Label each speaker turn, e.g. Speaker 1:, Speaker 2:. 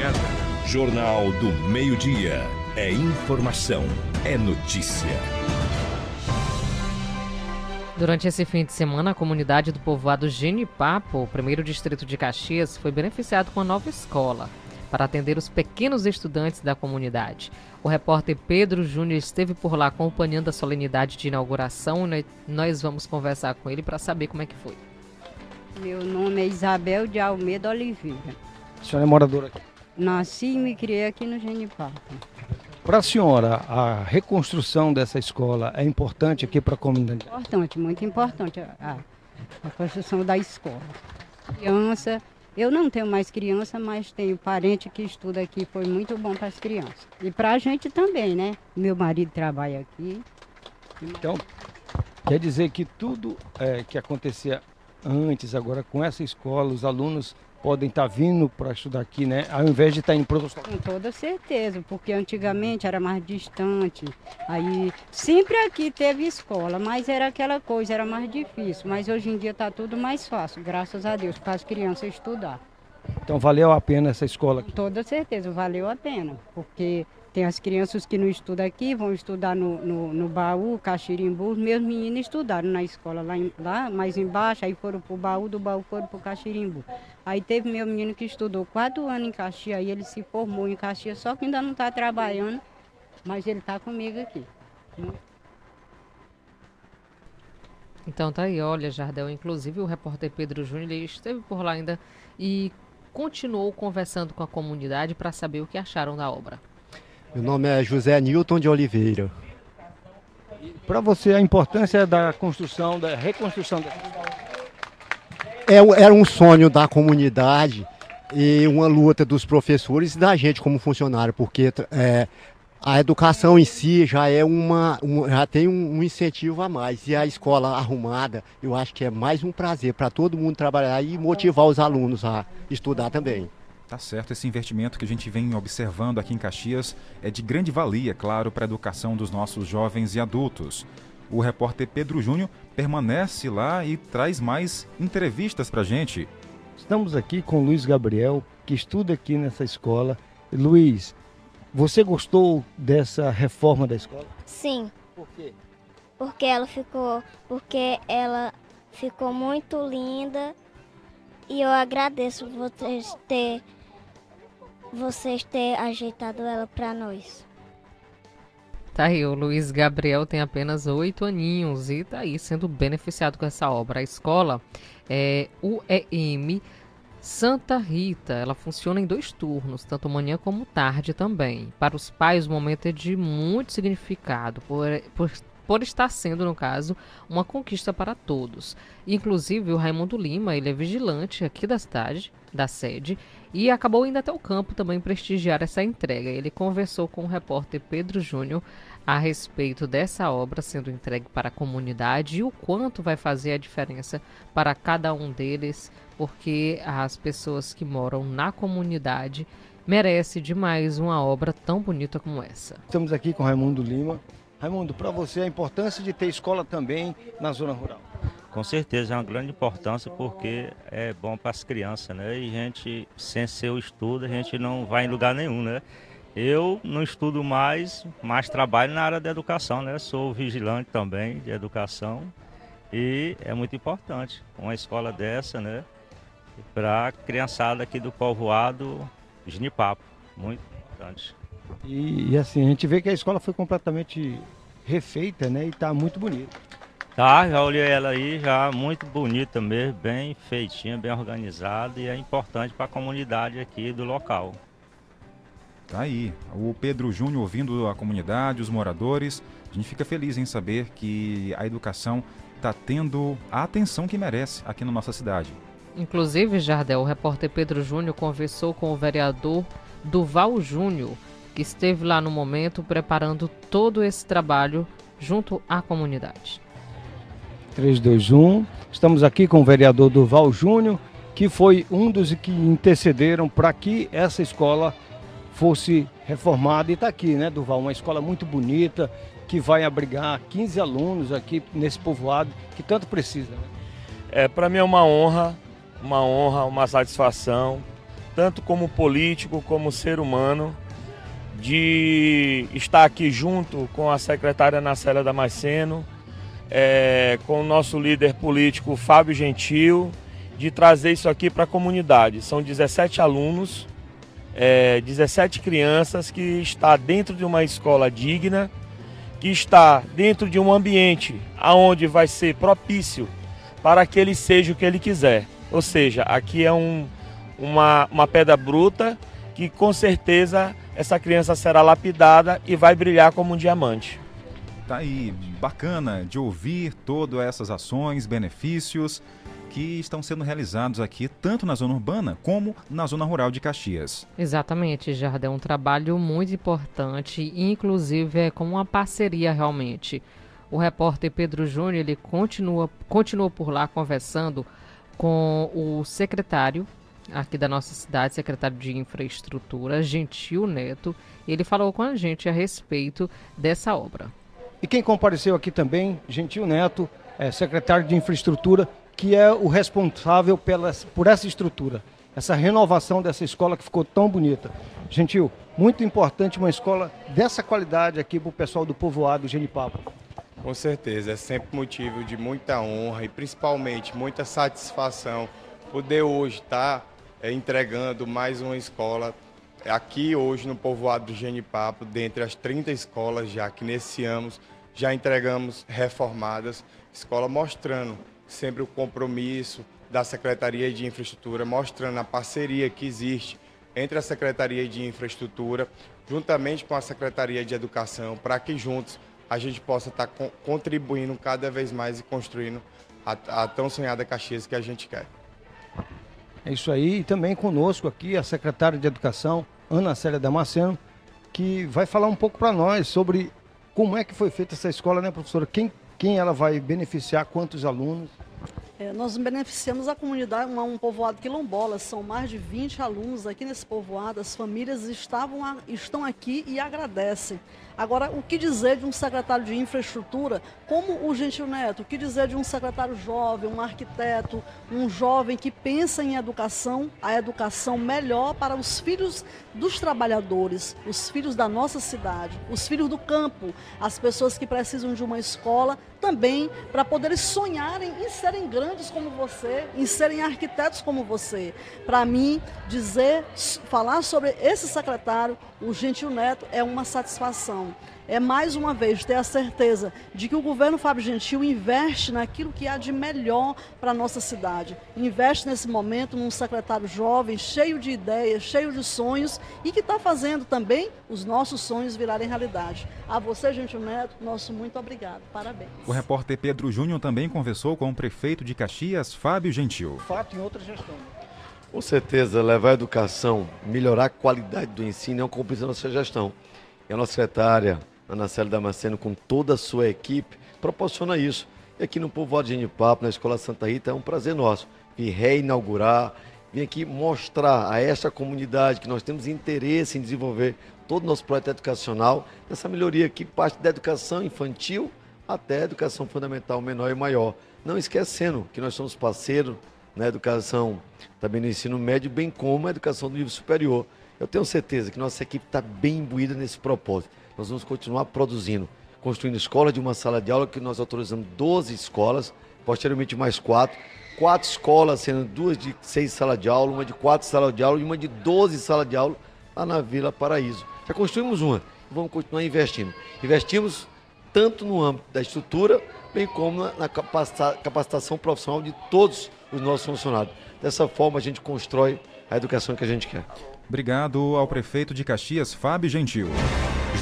Speaker 1: Obrigado.
Speaker 2: Jornal do Meio-Dia. É informação, é notícia.
Speaker 3: Durante esse fim de semana, a comunidade do povoado Genipapo, primeiro distrito de Caxias, foi beneficiado com uma nova escola para atender os pequenos estudantes da comunidade. O repórter Pedro Júnior esteve por lá acompanhando a solenidade de inauguração e nós vamos conversar com ele para saber como é que foi.
Speaker 4: Meu nome é Isabel de Almeida Oliveira.
Speaker 5: A senhora é moradora aqui?
Speaker 4: Nasci e me criei aqui no Genipapo.
Speaker 5: Para a senhora, a reconstrução dessa escola é importante aqui para a comunidade?
Speaker 4: Importante, muito importante a, a construção da escola. Criança, eu não tenho mais criança, mas tenho parente que estuda aqui, foi muito bom para as crianças. E para a gente também, né? Meu marido trabalha aqui.
Speaker 5: Então, quer dizer que tudo é, que acontecia antes, agora com essa escola, os alunos podem estar tá vindo para estudar aqui, né? Ao invés de estar tá para outros
Speaker 4: Com toda certeza, porque antigamente era mais distante. Aí sempre aqui teve escola, mas era aquela coisa, era mais difícil. Mas hoje em dia está tudo mais fácil, graças a Deus, para as crianças estudar.
Speaker 5: Então valeu a pena essa escola?
Speaker 4: Com toda certeza, valeu a pena, porque tem as crianças que não estudam aqui, vão estudar no, no, no baú, Caxirimbu. Meus meninos estudaram na escola lá, em, lá mais embaixo, aí foram para o baú, do baú foram para o Caxirimbu. Aí teve meu menino que estudou quatro anos em Caxias, aí ele se formou em Caxias, só que ainda não está trabalhando, mas ele está comigo aqui.
Speaker 3: Então tá aí, olha, Jardel, inclusive o repórter Pedro Júnior esteve por lá ainda e continuou conversando com a comunidade para saber o que acharam da obra.
Speaker 6: Meu nome é José Newton de Oliveira.
Speaker 5: Para você, a importância da construção, da reconstrução da
Speaker 6: é, era um sonho da comunidade e uma luta dos professores e da gente como funcionário, porque é, a educação em si já é uma, um, já tem um, um, incentivo a mais e a escola arrumada eu acho que é mais um prazer para todo mundo trabalhar e motivar os alunos a estudar também.
Speaker 1: Tá certo, esse investimento que a gente vem observando aqui em Caxias é de grande valia, claro, para a educação dos nossos jovens e adultos. O repórter Pedro Júnior permanece lá e traz mais entrevistas para a gente.
Speaker 5: Estamos aqui com o Luiz Gabriel, que estuda aqui nessa escola. Luiz, você gostou dessa reforma da escola?
Speaker 7: Sim.
Speaker 5: Por quê?
Speaker 7: Porque ela ficou, porque ela ficou muito linda e eu agradeço vocês ter vocês ter ajeitado ela para nós.
Speaker 3: Tá aí, o Luiz Gabriel tem apenas oito aninhos e tá aí sendo beneficiado com essa obra. A escola é UEM Santa Rita, ela funciona em dois turnos, tanto manhã como tarde também. Para os pais, o momento é de muito significado, por, por por estar sendo, no caso, uma conquista para todos. Inclusive, o Raimundo Lima, ele é vigilante aqui da cidade, da sede, e acabou indo até o campo também prestigiar essa entrega. Ele conversou com o repórter Pedro Júnior a respeito dessa obra sendo entregue para a comunidade e o quanto vai fazer a diferença para cada um deles, porque as pessoas que moram na comunidade merecem demais uma obra tão bonita como essa.
Speaker 5: Estamos aqui com Raimundo Lima, Raimundo, para você a importância de ter escola também na zona rural?
Speaker 8: Com certeza é uma grande importância porque é bom para as crianças, né? E a gente, sem ser o estudo, a gente não vai em lugar nenhum, né? Eu não estudo mais, mas trabalho na área da educação, né? Sou vigilante também de educação e é muito importante uma escola dessa, né? Para a criançada aqui do povoado Ginipapo, muito importante.
Speaker 5: E, e, assim, a gente vê que a escola foi completamente refeita, né? E está muito bonita.
Speaker 8: Tá, já olhei ela aí, já muito bonita mesmo, bem feitinha, bem organizada e é importante para a comunidade aqui do local.
Speaker 1: Tá aí, o Pedro Júnior ouvindo a comunidade, os moradores. A gente fica feliz em saber que a educação está tendo a atenção que merece aqui na nossa cidade.
Speaker 3: Inclusive, Jardel, o repórter Pedro Júnior conversou com o vereador Duval Júnior que esteve lá no momento preparando todo esse trabalho junto à comunidade.
Speaker 5: 321. Estamos aqui com o vereador Duval Júnior, que foi um dos que intercederam para que essa escola fosse reformada. E está aqui, né, Duval? Uma escola muito bonita, que vai abrigar 15 alunos aqui nesse povoado que tanto precisa. Né?
Speaker 9: É, para mim é uma honra, uma honra, uma satisfação tanto como político, como ser humano, de estar aqui junto com a secretária Nacélia Damasceno, é, com o nosso líder político Fábio Gentil, de trazer isso aqui para a comunidade. São 17 alunos, é, 17 crianças que está dentro de uma escola digna, que está dentro de um ambiente aonde vai ser propício para que ele seja o que ele quiser. Ou seja, aqui é um, uma, uma pedra bruta que com certeza essa criança será lapidada e vai brilhar como um diamante.
Speaker 1: Tá aí, bacana de ouvir todas essas ações, benefícios que estão sendo realizados aqui, tanto na zona urbana como na zona rural de Caxias.
Speaker 3: Exatamente, Jardim. É um trabalho muito importante, inclusive é com uma parceria realmente. O repórter Pedro Júnior ele continua, continua por lá conversando com o secretário aqui da nossa cidade, secretário de Infraestrutura, Gentil Neto. Ele falou com a gente a respeito dessa obra.
Speaker 5: E quem compareceu aqui também, Gentil Neto, é secretário de Infraestrutura, que é o responsável pela, por essa estrutura, essa renovação dessa escola que ficou tão bonita. Gentil, muito importante uma escola dessa qualidade aqui para o pessoal do povoado Genipapo.
Speaker 10: Com certeza, é sempre motivo de muita honra e principalmente muita satisfação poder hoje estar é, entregando mais uma escola aqui hoje no povoado do Genipapo, dentre as 30 escolas já que nesse ano já entregamos reformadas, escola mostrando sempre o compromisso da Secretaria de Infraestrutura, mostrando a parceria que existe entre a Secretaria de Infraestrutura, juntamente com a Secretaria de Educação, para que juntos a gente possa estar contribuindo cada vez mais e construindo a, a tão sonhada Caxias que a gente quer.
Speaker 5: É isso aí, e também conosco aqui a secretária de Educação, Ana Célia Damasceno, que vai falar um pouco para nós sobre como é que foi feita essa escola, né, professora? Quem, quem ela vai beneficiar, quantos alunos?
Speaker 11: É, nós beneficiamos a comunidade, um, um povoado quilombola, são mais de 20 alunos aqui nesse povoado, as famílias estavam, estão aqui e agradecem. Agora, o que dizer de um secretário de infraestrutura como o Gentil Neto? O que dizer de um secretário jovem, um arquiteto, um jovem que pensa em educação, a educação melhor para os filhos dos trabalhadores, os filhos da nossa cidade, os filhos do campo, as pessoas que precisam de uma escola também para poderem sonharem em serem grandes como você, em serem arquitetos como você. Para mim, dizer, falar sobre esse secretário, o Gentil Neto, é uma satisfação é mais uma vez ter a certeza de que o governo Fábio Gentil investe naquilo que há de melhor para a nossa cidade. Investe nesse momento num secretário jovem, cheio de ideias, cheio de sonhos e que está fazendo também os nossos sonhos virarem realidade. A você, Gentil Neto, nosso muito obrigado. Parabéns.
Speaker 1: O repórter Pedro Júnior também conversou com o prefeito de Caxias, Fábio Gentil.
Speaker 5: Fato em outra gestão.
Speaker 12: Com certeza, levar a educação, melhorar a qualidade do ensino é uma competência da nossa gestão. E a nossa secretária, Ana Célia Damasceno, com toda a sua equipe, proporciona isso. E aqui no Povoado de Genipapo, na Escola Santa Rita, é um prazer nosso vir reinaugurar, vir aqui mostrar a esta comunidade que nós temos interesse em desenvolver todo o nosso projeto educacional, nessa melhoria que parte da educação infantil até a educação fundamental menor e maior. Não esquecendo que nós somos parceiros na educação, também no ensino médio, bem como a educação do nível superior. Eu tenho certeza que nossa equipe está bem imbuída nesse propósito nós vamos continuar produzindo, construindo escola de uma sala de aula, que nós autorizamos 12 escolas, posteriormente mais quatro, quatro escolas, sendo duas de seis salas de aula, uma de quatro salas de aula e uma de 12 salas de aula lá na Vila Paraíso. Já construímos uma vamos continuar investindo. Investimos tanto no âmbito da estrutura, bem como na capacitação profissional de todos os nossos funcionários. Dessa forma, a gente constrói a educação que a gente quer.
Speaker 1: Obrigado ao prefeito de Caxias, Fábio Gentil.